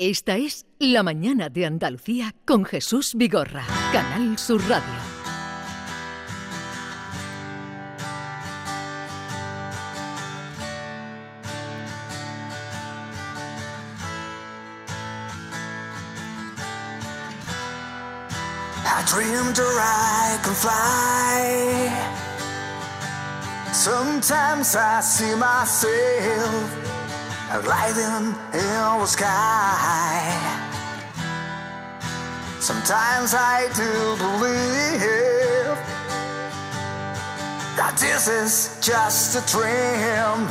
Esta es La Mañana de Andalucía con Jesús Vigorra, Canal Sur Radio. dreamed I can fly. Sometimes I see myself gliding in the sky. Sometimes I do believe that this is just a dream.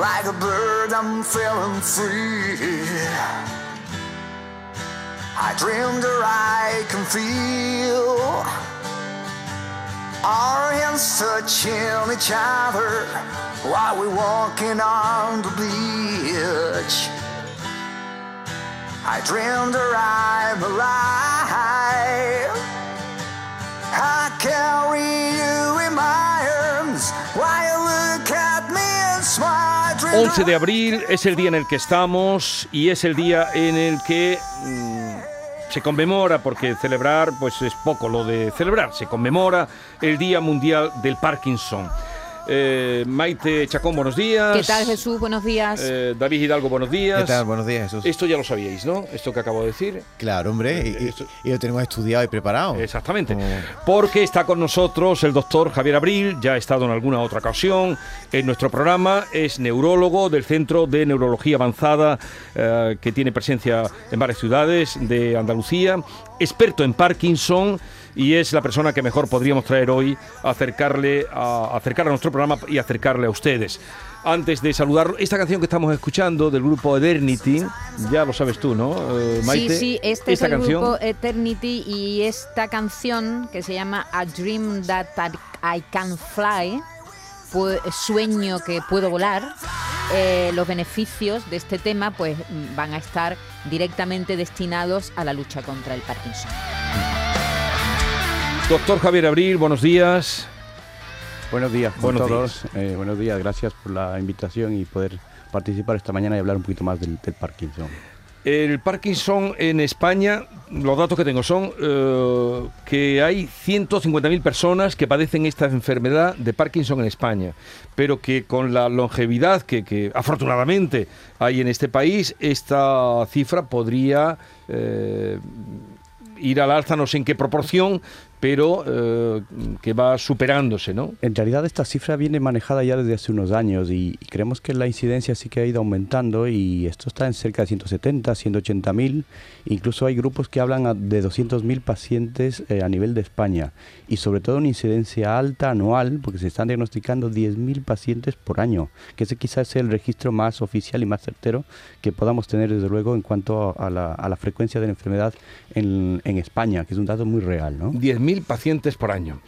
Like a bird, I'm feeling free. I dreamed that I can feel our hands touching each other while we're walking on the beach. I dreamed that I'm alive. I carry you in my arms while you look at me and smile. 11 de abril es el día en el que estamos y es el día en el que mmm, se conmemora, porque celebrar pues es poco lo de celebrar, se conmemora el Día Mundial del Parkinson. Eh, Maite Chacón, buenos días. ¿Qué tal, Jesús? Buenos días. Eh, David Hidalgo, buenos días. ¿Qué tal? Buenos días, Jesús. Esto ya lo sabíais, ¿no? Esto que acabo de decir. Claro, hombre, y, y, lo tenemos estudiado y preparado. Exactamente. Porque está con nosotros el doctor Javier Abril, ya ha estado en alguna otra ocasión en nuestro programa, es neurólogo del Centro de Neurología Avanzada, eh, que tiene presencia en varias ciudades de Andalucía, experto en Parkinson y es la persona que mejor podríamos traer hoy a acercarle a, acercar a nuestro programa y acercarle a ustedes. Antes de saludar, esta canción que estamos escuchando del grupo Eternity, ya lo sabes tú, ¿no, eh, Maite? Sí, sí, este es el grupo Eternity y esta canción que se llama A Dream That I Can Fly, sueño que puedo volar, eh, los beneficios de este tema pues van a estar directamente destinados a la lucha contra el Parkinson. Doctor Javier Abril, buenos días. Buenos días a todos. Eh, buenos días, gracias por la invitación y poder participar esta mañana y hablar un poquito más del, Parkinson. El Parkinson en España, los datos que tengo son eh, que hay 150.000 personas que padecen esta enfermedad de Parkinson en España, pero que con la longevidad que, afortunadamente hay en este país, esta cifra podría eh, ir al alza, no sé en qué proporción, pero eh, que va superándose, ¿no? En realidad esta cifra viene manejada ya desde hace unos años y, creemos que la incidencia sí que ha ido aumentando y esto está en cerca de 170, 180 mil, incluso hay grupos que hablan de 200 mil pacientes eh, a nivel de España y sobre todo una incidencia alta anual porque se están diagnosticando 10 mil pacientes por año, que ese quizás es el registro más oficial y más certero que podamos tener desde luego en cuanto a la, a la frecuencia de la enfermedad en, en, España, que es un dato muy real, ¿no? Pacientes por año.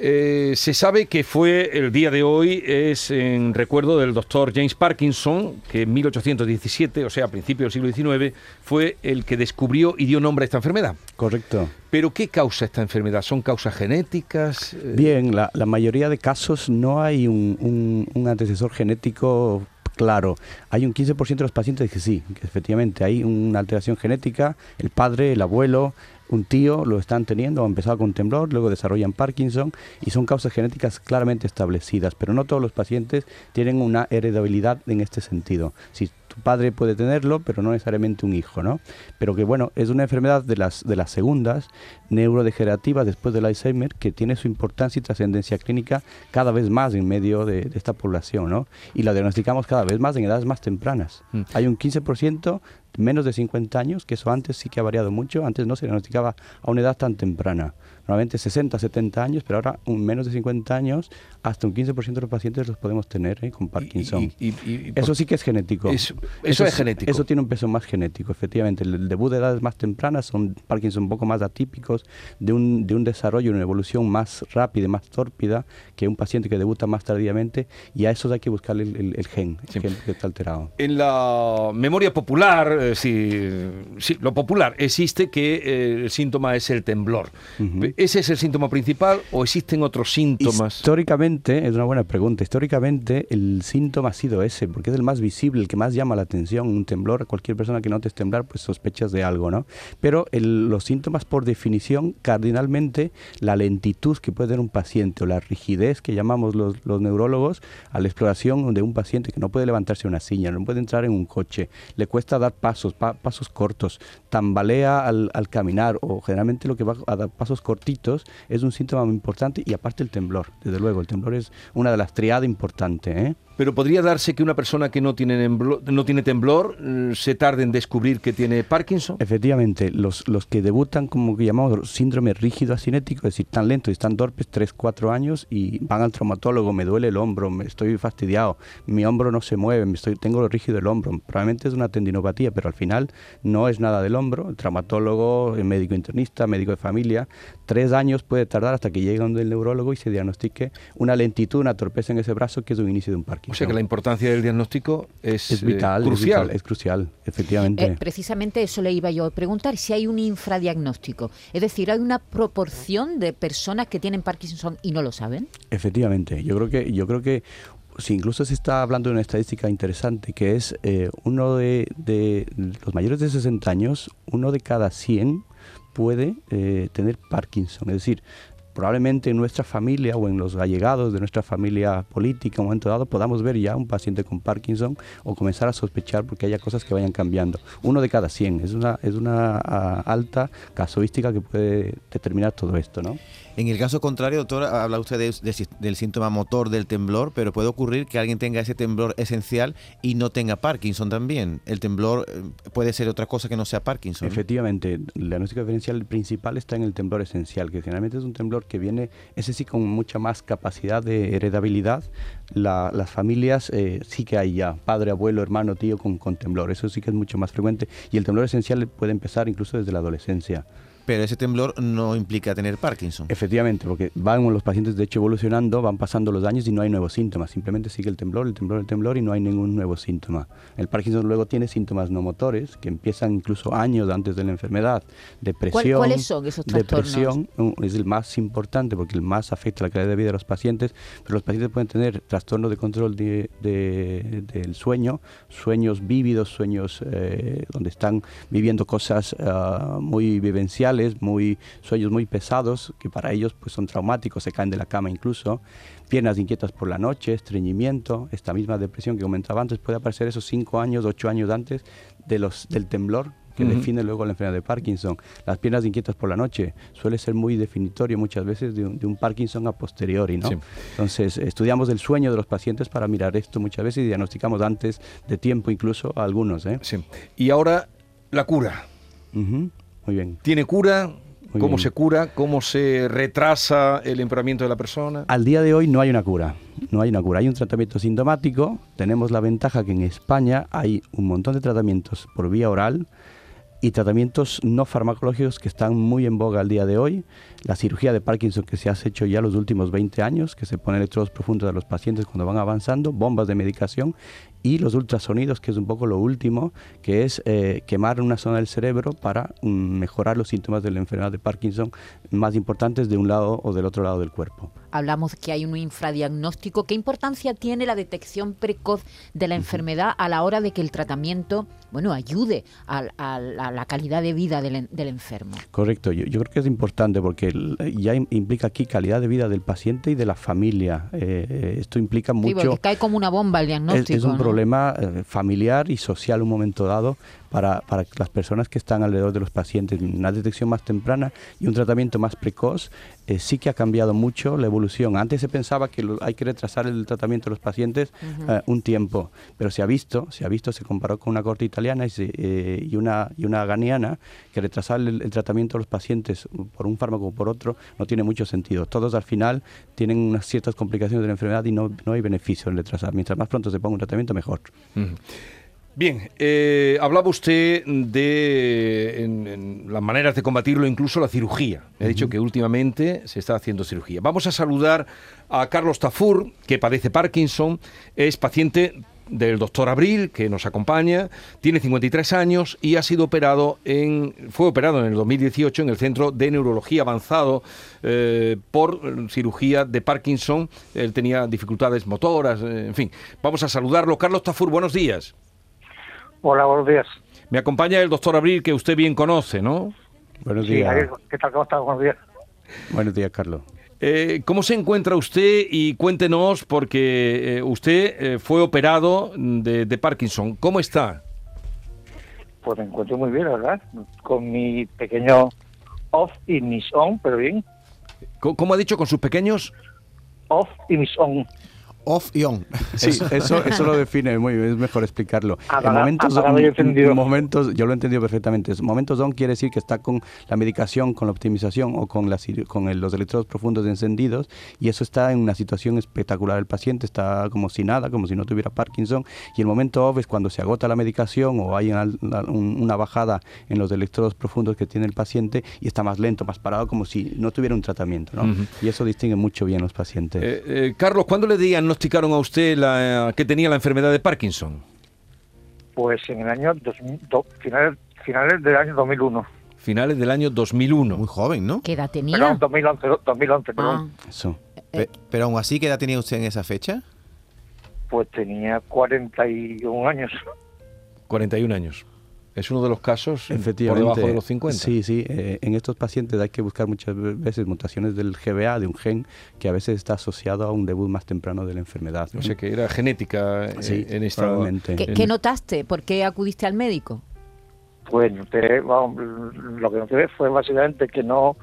Eh, se sabe que fue el día de hoy, es en recuerdo del doctor James Parkinson, que en 1817, o sea, a principios del siglo XIX, fue el que descubrió y dio nombre a esta enfermedad. Correcto. ¿Pero qué causa esta enfermedad? ¿Son causas genéticas? Eh, Bien, la, mayoría de casos no hay un, un antecesor genético claro. Hay un 15% de los pacientes que sí, que efectivamente hay una alteración genética, el padre, el abuelo, un tío lo están teniendo, han empezado con temblor, luego desarrollan Parkinson y son causas genéticas claramente establecidas, pero no todos los pacientes tienen una heredabilidad en este sentido. Si tu padre puede tenerlo, pero no necesariamente un hijo, ¿no? Pero que bueno, es una enfermedad de las, de las segundas neurodegenerativas después del Alzheimer que tiene su importancia y trascendencia clínica cada vez más en medio de, esta población, ¿no? Y la diagnosticamos cada vez más en edades más tempranas. Mm. Hay un 15% menos de 50 años, que eso antes sí que ha variado mucho, antes no se diagnosticaba a una edad tan temprana normalmente 60, 70 años, pero ahora un menos de 50 años, hasta un 15% de los pacientes los podemos tener ¿eh? con Parkinson. eso sí que es genético. Eso, es genético. Eso tiene un peso más genético, efectivamente. El, debut de edades más tempranas son Parkinson un poco más atípicos, de un, de un desarrollo, una evolución más rápida, más tórpida que un paciente que debuta más tardíamente, y a eso hay que buscarle el, gen, el gen que está alterado. En la memoria popular, popular, sí, lo popular, existe que el síntoma es el temblor. ¿Ese es el síntoma principal o existen otros síntomas? Históricamente, es una buena pregunta, históricamente el síntoma ha sido ese, porque es el más visible, el que más llama la atención, un temblor, cualquier persona que notes temblar, pues sospechas de algo, ¿no? Pero los síntomas por definición, cardinalmente, la lentitud que puede tener un paciente o la rigidez que llamamos los, los neurólogos a la exploración de un paciente que no puede levantarse una silla, no puede entrar en un coche, le cuesta dar pasos, pasos cortos, tambalea al, al, caminar o generalmente lo que va a dar pasos cortitos es un síntoma muy importante y aparte el temblor, desde luego, el temblor es una de las triadas importantes. ¿eh? Pero podría darse que una persona que no tiene, no tiene temblor mm, se tarde en descubrir que tiene Parkinson. Efectivamente, los, los que debutan como que llamamos síndrome rígido asinético, es decir, tan lentos y están torpes, 3, 4 años y van al traumatólogo, me duele el hombro, me estoy fastidiado, mi hombro no se mueve, me estoy, tengo lo rígido el hombro. Probablemente es una tendinopatía, pero al final no es nada del hombro. El traumatólogo, el médico internista, médico de familia, tres años puede tardar hasta que llegue donde el neurólogo y se diagnostique una lentitud, una torpeza en ese brazo que es un inicio de un Parkinson. O sea que la importancia del diagnóstico es, eh, vital, crucial. Es, crucial, efectivamente. Eh, precisamente eso le iba yo a preguntar, si hay un infradiagnóstico. Es decir, ¿hay una proporción de personas que tienen Parkinson y no lo saben? Efectivamente. Yo creo que, yo creo que si incluso se está hablando de una estadística interesante, que es eh, uno de, los mayores de 60 años, uno de cada 100 puede tener Parkinson. Es decir, probablemente en nuestra familia o en los allegados de nuestra familia política en un momento dado podamos ver ya un paciente con Parkinson o comenzar a sospechar porque haya cosas que vayan cambiando. Uno de cada 100 es una, es una ah, alta casuística que puede determinar todo esto, ¿no? En el caso contrario, doctor, habla usted del síntoma motor del temblor, pero puede ocurrir que alguien tenga ese temblor esencial y no tenga Parkinson también. El temblor eh, puede ser otra cosa que no sea Parkinson. Efectivamente, el diagnóstico diferencial principal está en el temblor esencial, que generalmente es un temblor que viene, ese sí, con mucha más capacidad de heredabilidad. las familias eh, sí que hay ya, padre, abuelo, hermano, tío con temblor. Eso sí que es mucho más frecuente. Y el temblor esencial puede empezar incluso desde la adolescencia. Pero ese temblor no implica tener Parkinson. Efectivamente, porque van los pacientes de hecho evolucionando, van pasando los años y no hay nuevos síntomas. Simplemente sigue el temblor, el temblor, el temblor y no hay ningún nuevo síntoma. El Parkinson luego tiene síntomas no motores que empiezan incluso años antes de la enfermedad. Depresión. ¿Cuáles son esos trastornos? Depresión es el más importante porque el más afecta la calidad de vida de los pacientes, pero los pacientes pueden tener trastornos de control de, del sueño, sueños vívidos, sueños eh, donde están viviendo cosas ah, muy vivenciales muy, sueños muy pesados, que para ellos pues, son traumáticos, se caen de la cama incluso, piernas inquietas por la noche, estreñimiento, esta misma depresión que comentaba antes, puede aparecer esos cinco años, ocho años antes de los, del temblor que define luego la enfermedad de Parkinson. Las piernas inquietas por la noche suele ser muy definitorio muchas veces de un, Parkinson a posteriori, ¿no? Entonces, estudiamos el sueño de los pacientes para mirar esto muchas veces y diagnosticamos antes de tiempo incluso a algunos, ¿eh? Sí. Y ahora, la cura. ¿Tiene cura? ¿Cómo se cura? ¿Cómo se retrasa el empeoramiento de la persona? Al día de hoy no hay una cura. No hay una cura. Hay un tratamiento sintomático. Tenemos la ventaja que en España hay un montón de tratamientos por vía oral y tratamientos no farmacológicos que están muy en boga al día de hoy. La cirugía de Parkinson que se ha hecho ya los últimos 20 años, que se pone electrodos profundos a los pacientes cuando van avanzando, bombas de medicación y los ultrasonidos, que es un poco lo último, que es eh, quemar una zona del cerebro para mm, mejorar los síntomas de la enfermedad de Parkinson más importantes de un lado o del otro lado del cuerpo. Hablamos que hay un infradiagnóstico. ¿Qué importancia tiene la detección precoz de la enfermedad a la hora de que el tratamiento bueno, ayude a, la calidad de vida del, enfermo? Correcto, yo, creo que es importante porque ya implica aquí calidad de vida del paciente y de la familia. Eh, esto implica mucho... Sí, porque cae como una bomba el diagnóstico. Es, un problema eh, familiar y social un momento dado para, para, las personas que están alrededor de los pacientes. Una detección más temprana y un tratamiento más precoz eh, sí que ha cambiado mucho la evolución. Antes se pensaba que hay que retrasar el tratamiento de los pacientes eh, un tiempo, pero se ha visto, se ha visto, se comparó con una corte italiana y, eh, y una, y una ganiana, que retrasar el, tratamiento de los pacientes por un fármaco o por otro no tiene mucho sentido. Todos al final tienen unas ciertas complicaciones de la enfermedad y no, no hay beneficio en retrasar. Mientras más pronto se ponga un tratamiento, mejor. Bien, eh, hablaba usted de las maneras de combatirlo, incluso la cirugía. He dicho que últimamente se está haciendo cirugía. Vamos a saludar a Carlos Tafur, que padece Parkinson, es paciente del doctor Abril, que nos acompaña, tiene 53 años y ha sido operado en, fue operado en el 2018 en el Centro de Neurología Avanzado eh, por cirugía de Parkinson. Él tenía dificultades motoras, eh, en fin. Vamos a saludarlo. Carlos Tafur, buenos días. Hola, buenos días. Me acompaña el doctor Abril, que usted bien conoce, ¿no? Buenos días. ¿Qué tal? ¿Cómo está? Buenos días. Buenos días, Carlos. Eh, ¿Cómo se encuentra usted? Y cuéntenos, porque eh, usted eh, fue operado de, Parkinson. ¿Cómo está? Pues me encuentro muy bien, ¿verdad? Con mi pequeño off y mis on, pero bien. ¿Cómo ha dicho? ¿Con sus pequeños? Off y mis on off y on. Sí, eso, eso lo define muy bien, es mejor explicarlo. en momentos, yo, momentos, yo lo he entendido perfectamente. Momentos on quiere decir que está con la medicación, con la optimización o con, la, con los electrodos profundos encendidos y eso está en una situación espectacular. El paciente está como si nada, como si no tuviera Parkinson y el momento off es cuando se agota la medicación o hay una, bajada en los electrodos profundos que tiene el paciente y está más lento, más parado, como si no tuviera un tratamiento. ¿no? Y eso distingue mucho bien los pacientes. Eh, eh, Carlos, ¿cuándo le digan diagnosticaron a usted la, que tenía la enfermedad de Parkinson? Pues en el año finales, finales del año 2001. Finales del año 2001. Muy joven, ¿no? ¿Qué edad tenía? Perdón, 2011, 2011 perdón. Ah. Eso. Eh, pero aún así, ¿qué edad tenía usted en esa fecha? Pues tenía 41 años. 41 años. Es uno de los casos Efectivamente, por debajo de los 50. Sí, sí. Eh, en estos pacientes hay que buscar muchas veces mutaciones del GBA, de un gen que a veces está asociado a un debut más temprano de la enfermedad. O sea que era genética eh, sí, en esta... ¿Qué, notaste? ¿Por qué acudiste al médico? Pues lo que noté fue básicamente que no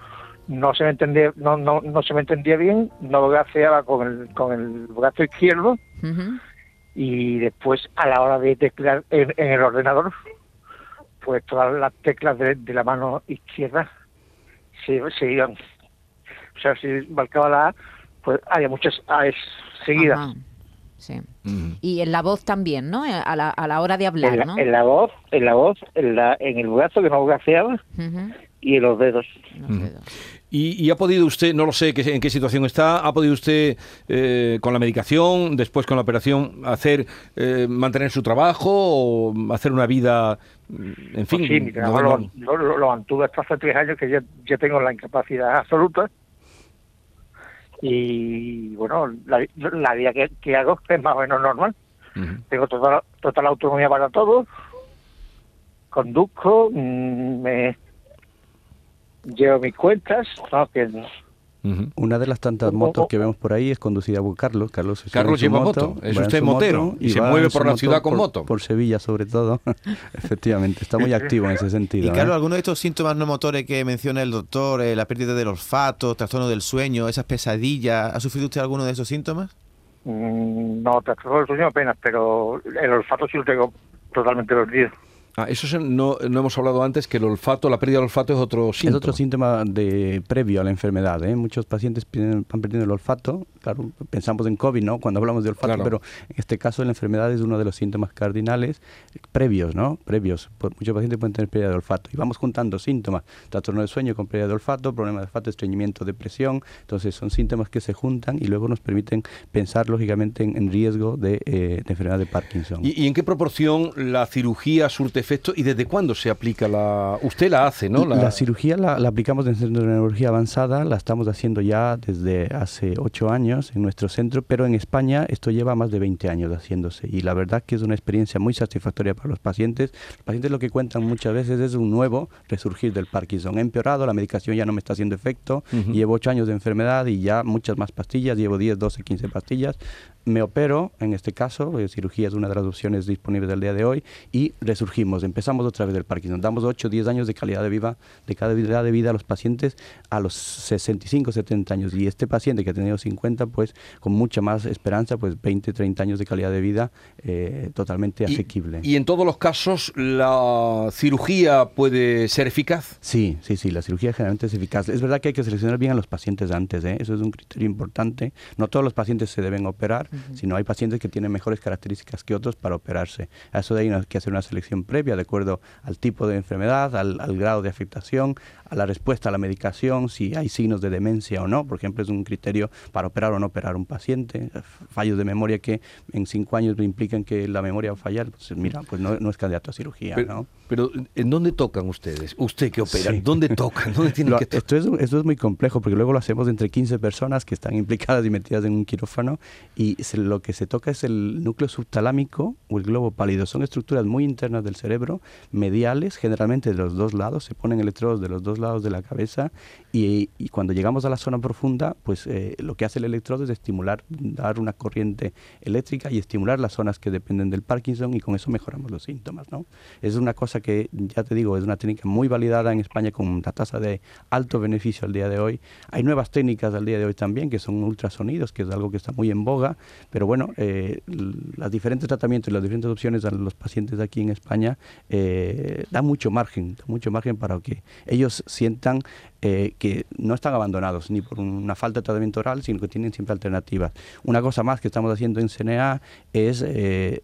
no se me entendía no no, no se me entendía bien no graciaba con el con el brazo izquierdo y después a la hora de teclear en el ordenador pues todas las teclas de, la mano izquierda se, iban. O sea, si marcaba la A, pues había muchas A's seguidas. Sí. Y en la voz también, ¿no? A la, a la hora de hablar, en ¿no? En la voz, en la voz, en, la, en el brazo que no graciaba y en los dedos. Los dedos. Y, ha podido usted, no lo sé en qué situación está, ha podido usted eh, con la medicación, después con la operación, hacer eh, mantener su trabajo o hacer una vida, mm, en fin. Pues sí, lo, lo, mantuve hasta hace tres años que ya, tengo la incapacidad absoluta. Y bueno, la, vida que, hago es más o menos normal. Tengo toda la autonomía para todo. Conduzco, mm, me llevo mis cuentas, Una de las tantas motos que vemos por ahí es conducida por Carlos. Carlos, Carlos lleva moto, es usted motero y, se mueve por la ciudad con moto. Por Sevilla sobre todo, efectivamente, está muy activo en ese sentido. Y Carlos, ¿eh? ¿alguno de estos síntomas no motores que menciona el doctor, eh, la pérdida del olfato, trastorno del sueño, esas pesadillas, ¿ha sufrido usted alguno de esos síntomas? Mm, no, trastorno del sueño apenas, pero el olfato sí lo tengo totalmente perdido. Ah, eso no, no hemos hablado antes que el olfato, la pérdida del olfato es otro síntoma. Es otro síntoma de previo a la enfermedad. ¿eh? Muchos pacientes van perdiendo el olfato. Claro, pensamos en COVID, ¿no? Cuando hablamos de olfato, pero en este caso la enfermedad es uno de los síntomas cardinales previos, ¿no? Previos. Muchos pacientes pueden tener pérdida de olfato. Y vamos juntando síntomas. Trastorno de sueño con pérdida de olfato, problema de olfato, estreñimiento, depresión. Entonces son síntomas que se juntan y luego nos permiten pensar lógicamente en, riesgo de, eh, de, enfermedad de Parkinson. ¿Y, ¿Y en qué proporción la cirugía surte efecto y desde cuándo se aplica la... Usted la hace, ¿no? La, cirugía la, aplicamos en el Centro de Neurología Avanzada, la estamos haciendo ya desde hace ocho años en nuestro centro, pero en España esto lleva más de 20 años haciéndose y la verdad que es una experiencia muy satisfactoria para los pacientes. Los pacientes lo que cuentan muchas veces es un nuevo resurgir del Parkinson. He empeorado, la medicación ya no me está haciendo efecto, llevo ocho años de enfermedad y ya muchas más pastillas, llevo 10, 12, 15 pastillas me opero, en este caso, eh, cirugía es una de las opciones disponibles del día de hoy, y resurgimos, empezamos otra vez del Parkinson. Damos 8 o 10 años de calidad de vida, de calidad de vida a los pacientes a los 65, 70 años. Y este paciente que ha tenido 50, pues con mucha más esperanza, pues 20, 30 años de calidad de vida eh, totalmente asequible. ¿Y en todos los casos la cirugía puede ser eficaz? Sí, sí, sí, la cirugía generalmente es eficaz. Es verdad que hay que seleccionar bien a los pacientes antes, ¿eh? eso es un criterio importante. No todos los pacientes se deben operar, sino hay pacientes que tienen mejores características que otros para operarse. A eso de ahí hay que hacer una selección previa de acuerdo al tipo de enfermedad, al grado de afectación, a la respuesta a la medicación, si hay signos de demencia o no, por ejemplo, es un criterio para operar o no operar un paciente, fallos de memoria que en cinco años implican que la memoria va a fallar, pues mira, pues no, no es candidato a cirugía, pero, ¿no? Pero, ¿en dónde tocan ustedes? Usted que opera, ¿dónde tocan? ¿Dónde tienen que esto, es, esto es muy complejo porque luego lo hacemos entre 15 personas que están implicadas y metidas en un quirófano y lo que se toca es el núcleo subtalámico o el globo pálido. Son estructuras muy internas del cerebro, mediales, generalmente de los dos lados, se ponen electrodos de los dos lados de la cabeza y, cuando llegamos a la zona profunda, pues eh, lo que hace el electrodo es estimular, dar una corriente eléctrica y estimular las zonas que dependen del Parkinson y con eso mejoramos los síntomas. ¿no? Es una cosa que, ya te digo, es una técnica muy validada en España con una tasa de alto beneficio al día de hoy. Hay nuevas técnicas al día de hoy también, que son ultrasonidos, que es algo que está muy en boga, pero bueno, eh, los diferentes tratamientos y las diferentes opciones a los pacientes aquí en España eh, da mucho margen, da mucho margen para que ellos sientan eh, que no están abandonados ni por una falta de tratamiento oral, sino que tienen siempre alternativas. Una cosa más que estamos haciendo en CNA es, eh,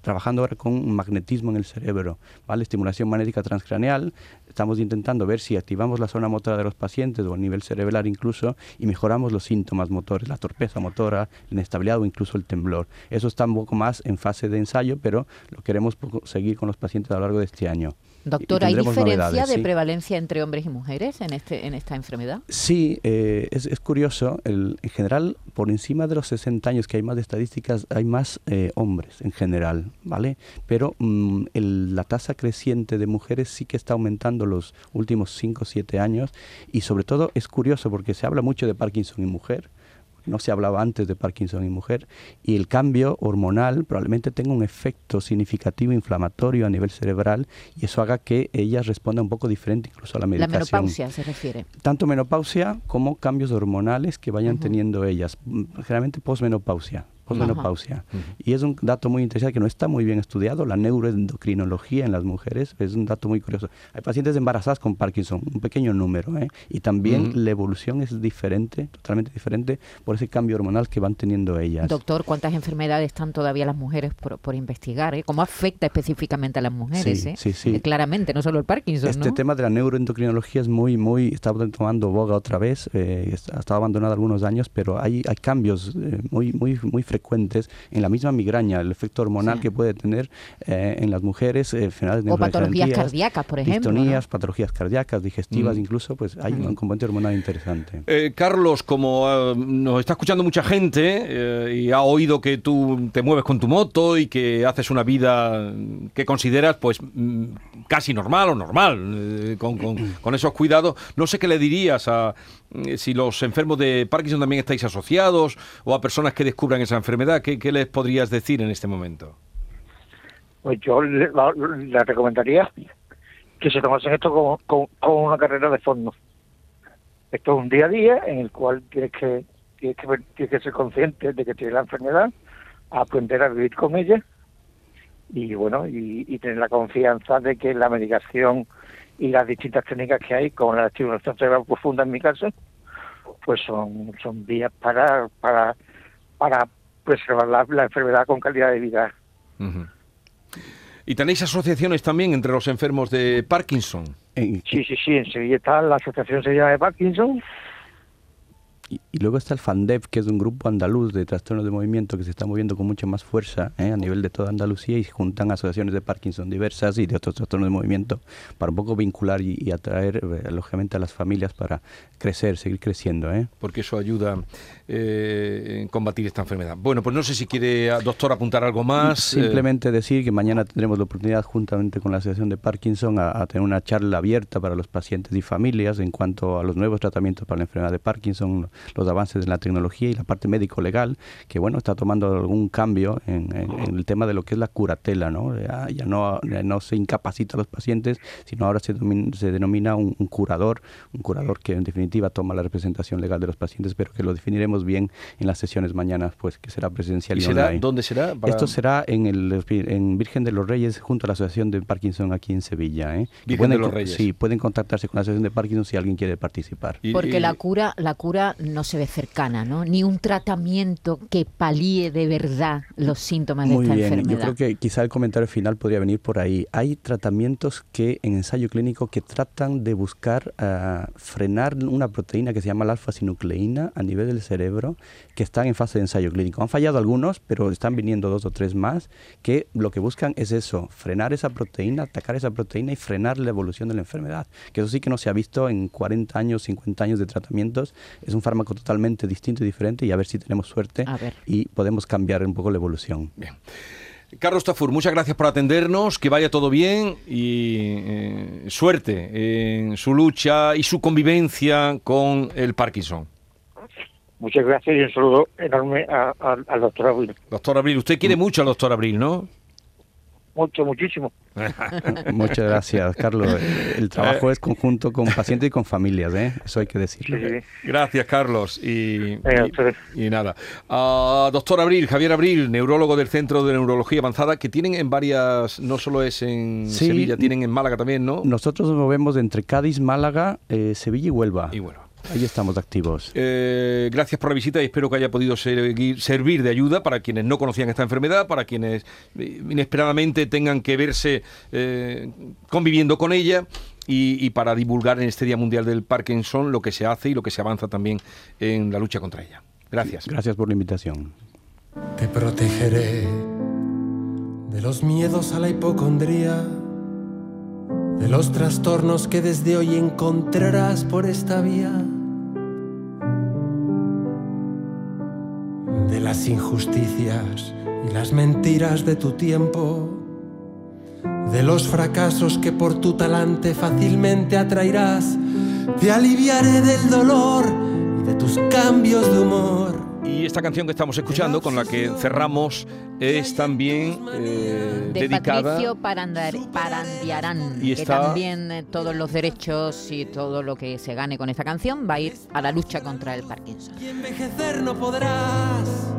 trabajando ahora con magnetismo en el cerebro, ¿vale? estimulación magnética transcraneal. Estamos intentando ver si activamos la zona motora de los pacientes o a nivel cerebral incluso y mejoramos los síntomas motores, la torpeza motora, la inestabilidad o incluso el temblor. Eso está un poco más en fase de ensayo, pero lo queremos seguir con los pacientes a lo largo de este año. Doctor, ¿hay diferencia de prevalencia entre hombres y mujeres en, este, en esta enfermedad? Sí, eh, es, es, curioso. El, en general, por encima de los 60 años que hay más de estadísticas, hay más eh, hombres en general, ¿vale? Pero mm, la tasa creciente de mujeres sí que está aumentando los últimos 5 o 7 años y sobre todo es curioso porque se habla mucho de Parkinson y mujer, no se hablaba antes de Parkinson en mujer, y el cambio hormonal probablemente tenga un efecto significativo inflamatorio a nivel cerebral y eso haga que ellas respondan un poco diferente incluso a la medicación. La menopausia se refiere. Tanto menopausia como cambios hormonales que vayan teniendo ellas, generalmente posmenopausia posmenopausia. Y es un dato muy interesante que no está muy bien estudiado, la neuroendocrinología en las mujeres, es un dato muy curioso. Hay pacientes embarazadas con Parkinson, un pequeño número, ¿eh? y también la evolución es diferente, totalmente diferente, por ese cambio hormonal que van teniendo ellas. Doctor, ¿cuántas enfermedades están todavía las mujeres por, investigar? Eh? ¿Cómo afecta específicamente a las mujeres? Sí, eh? sí, sí. claramente, no solo el Parkinson. Este tema de la neuroendocrinología es muy, muy, está tomando boga otra vez, ha estado abandonado algunos años, pero hay, hay cambios muy, muy, muy frecuentes en la misma migraña, el efecto hormonal que puede tener eh, en las mujeres, eh, de O patologías cardíacas, por ejemplo. Distonías, patologías cardíacas, digestivas, mm. incluso, pues hay un componente hormonal interesante. Eh, Carlos, como nos está escuchando mucha gente y ha oído que tú te mueves con tu moto y que haces una vida que consideras pues mm, casi normal o normal, con, con esos cuidados, no sé qué le dirías a si los enfermos de Parkinson también estáis asociados o a personas que descubran esa enfermedad, ¿qué, les podrías decir en este momento? Pues yo le, recomendaría que se tomasen esto como, una carrera de fondo. Esto es un día a día en el cual tienes que, tienes que, que ser consciente de que tienes la enfermedad, aprender a vivir con ella y bueno, y, tener la confianza de que la medicación y las distintas técnicas que hay, como la estimulación cerebral profunda en mi caso, pues son, son vías para, para, para preservar la, enfermedad con calidad de vida. ¿Y tenéis asociaciones también entre los enfermos de Parkinson? Sí, sí, sí, en Sevilla está la Asociación Sevilla de Parkinson, y, luego está el FANDEP, que es un grupo andaluz de trastornos de movimiento que se está moviendo con mucha más fuerza ¿eh? a nivel de toda Andalucía y juntan asociaciones de Parkinson diversas y de otros trastornos de movimiento para un poco vincular y, atraer, eh, lógicamente, a las familias para crecer, seguir creciendo. ¿eh? Porque eso ayuda eh, en combatir esta enfermedad. Bueno, pues no sé si quiere, doctor, apuntar algo más. Simplemente decir que mañana tendremos la oportunidad, juntamente con la Asociación de Parkinson, a, a tener una charla abierta para los pacientes y familias en cuanto a los nuevos tratamientos para la enfermedad de Parkinson, los avances en la tecnología y la parte médico-legal, que bueno, está tomando algún cambio en, el tema de lo que es la curatela, ¿no? Ya, no, no se incapacita a los pacientes, sino ahora se, se denomina un, curador, un curador que en definitiva toma la representación legal de los pacientes, pero que lo definiremos bien en las sesiones mañana, pues que será presencial y, será, ¿Dónde será? Esto será en el en Virgen de los Reyes junto a la Asociación de Parkinson aquí en Sevilla. ¿eh? Virgen de los Reyes. Sí, pueden contactarse con la Asociación de Parkinson si alguien quiere participar. Porque la cura, la cura no se ve cercana, ¿no? Ni un tratamiento que palíe de verdad los síntomas de esta enfermedad. Yo creo que quizá el comentario final podría venir por ahí. Hay tratamientos que en ensayo clínico que tratan de buscar uh, frenar una proteína que se llama la alfa-sinucleína a nivel del cerebro que están en fase de ensayo clínico. Han fallado algunos, pero están viniendo dos o tres más que lo que buscan es eso, frenar esa proteína, atacar esa proteína y frenar la evolución de la enfermedad. Que eso sí que no se ha visto en 40 años, 50 años de tratamientos. Es un fármaco totalmente distinto y diferente y a ver si tenemos suerte y podemos cambiar un poco la evolución. Bien. Carlos Tafur, muchas gracias por atendernos, que vaya todo bien y eh, suerte en su lucha y su convivencia con el Parkinson. Muchas gracias y un saludo enorme al doctor Abril. Doctor Abril, usted quiere mucho al doctor Abril, ¿no? Mucho, muchísimo. Muchas gracias, Carlos. El trabajo es conjunto con pacientes y con familias, ¿eh? Eso hay que decirlo. Gracias, Carlos. Y, y, nada. Uh, doctor Abril, Javier Abril, neurólogo del Centro de Neurología Avanzada, que tienen en varias, no solo es en Sevilla, tienen en Málaga también, ¿no? Nosotros nos movemos entre Cádiz, Málaga, eh, Sevilla y Huelva. Y Huelva. Ahí estamos activos. Eh, gracias por la visita y espero que haya podido servir de ayuda para quienes no conocían esta enfermedad, para quienes eh, inesperadamente tengan que verse eh, conviviendo con ella y, para divulgar en este Día Mundial del Parkinson lo que se hace y lo que se avanza también en la lucha contra ella. Gracias. Gracias por la invitación. Te protegeré de los miedos a la hipocondría de los trastornos que desde hoy encontrarás por esta vía, las injusticias y las mentiras de tu tiempo, de los fracasos que por tu talante fácilmente atraerás, te aliviaré del dolor y de tus cambios de humor y esta canción que estamos escuchando, con la que cerramos, es también eh, de dedicada... Patricio Parandiarán, y que también eh, todos los derechos y todo lo que se gane con esta canción va a ir a la lucha contra el Parkinson. Y envejecer no podrás